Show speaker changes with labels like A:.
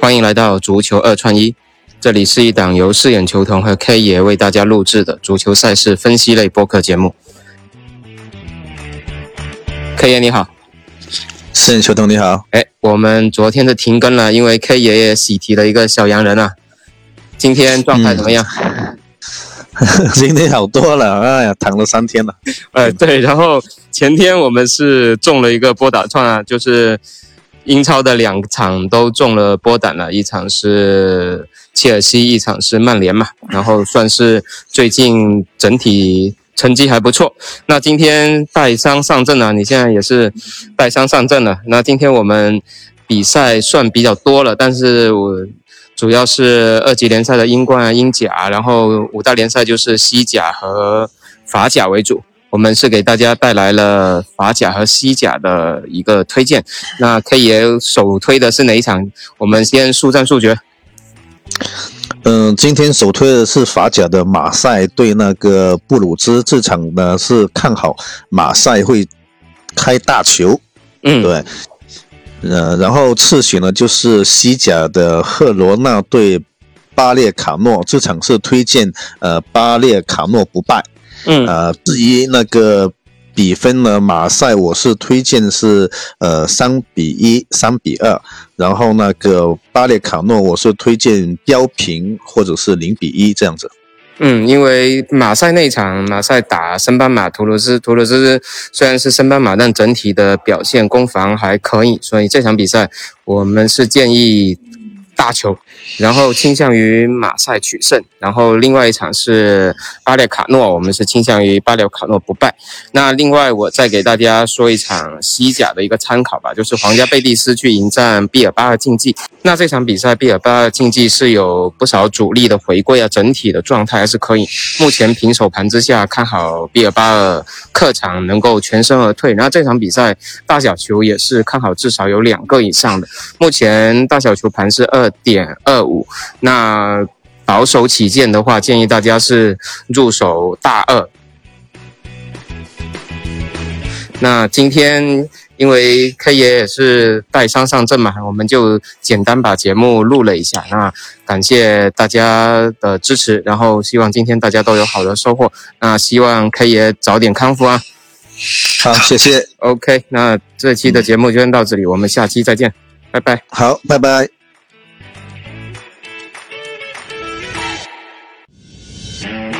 A: 欢迎来到足球二串一，这里是一档由四眼球童和 K 爷为大家录制的足球赛事分析类播客节目。K 爷你好，
B: 四眼球童你好，
A: 哎，我们昨天的停更了，因为 K 爷爷喜提了一个小洋人啊，今天状态怎么样？
B: 今天好多了，哎呀，躺了三天了。
A: 哎，对，然后前天我们是中了一个波打串啊，就是英超的两场都中了波胆了，一场是切尔西，一场是曼联嘛，然后算是最近整体成绩还不错。那今天带伤上阵了，你现在也是带伤上阵了。那今天我们比赛算比较多了，但是我。主要是二级联赛的英冠、英甲，然后五大联赛就是西甲和法甲为主。我们是给大家带来了法甲和西甲的一个推荐。那 K 爷首推的是哪一场？我们先速战速决。
B: 嗯，今天首推的是法甲的马赛对那个布鲁兹，这场呢是看好马赛会开大球。
A: 嗯，
B: 对。呃，然后次选呢就是西甲的赫罗纳对巴列卡诺，这场是推荐呃巴列卡诺不败。
A: 嗯，
B: 呃，至于那个比分呢，马赛我是推荐是呃三比一、三比二，然后那个巴列卡诺我是推荐标平或者是零比一这样子。
A: 嗯，因为马赛那场马赛打升班马图鲁斯，图鲁斯虽然是升班马，但整体的表现攻防还可以，所以这场比赛我们是建议。大球，然后倾向于马赛取胜，然后另外一场是巴列卡诺，我们是倾向于巴列卡诺不败。那另外我再给大家说一场西甲的一个参考吧，就是皇家贝蒂斯去迎战毕尔巴鄂竞技。那这场比赛毕尔巴鄂竞技是有不少主力的回归啊，整体的状态还是可以。目前平手盘之下，看好毕尔巴鄂客场能够全身而退。然后这场比赛大小球也是看好至少有两个以上的。目前大小球盘是二。二点二五，那保守起见的话，建议大家是入手大二。那今天因为 K 爷也是带伤上阵嘛，我们就简单把节目录了一下。那感谢大家的支持，然后希望今天大家都有好的收获。那希望 K 爷早点康复啊！
B: 好，谢谢。
A: OK，那这期的节目就先到这里，我们下期再见，拜拜。
B: 好，拜拜。Mm-hmm.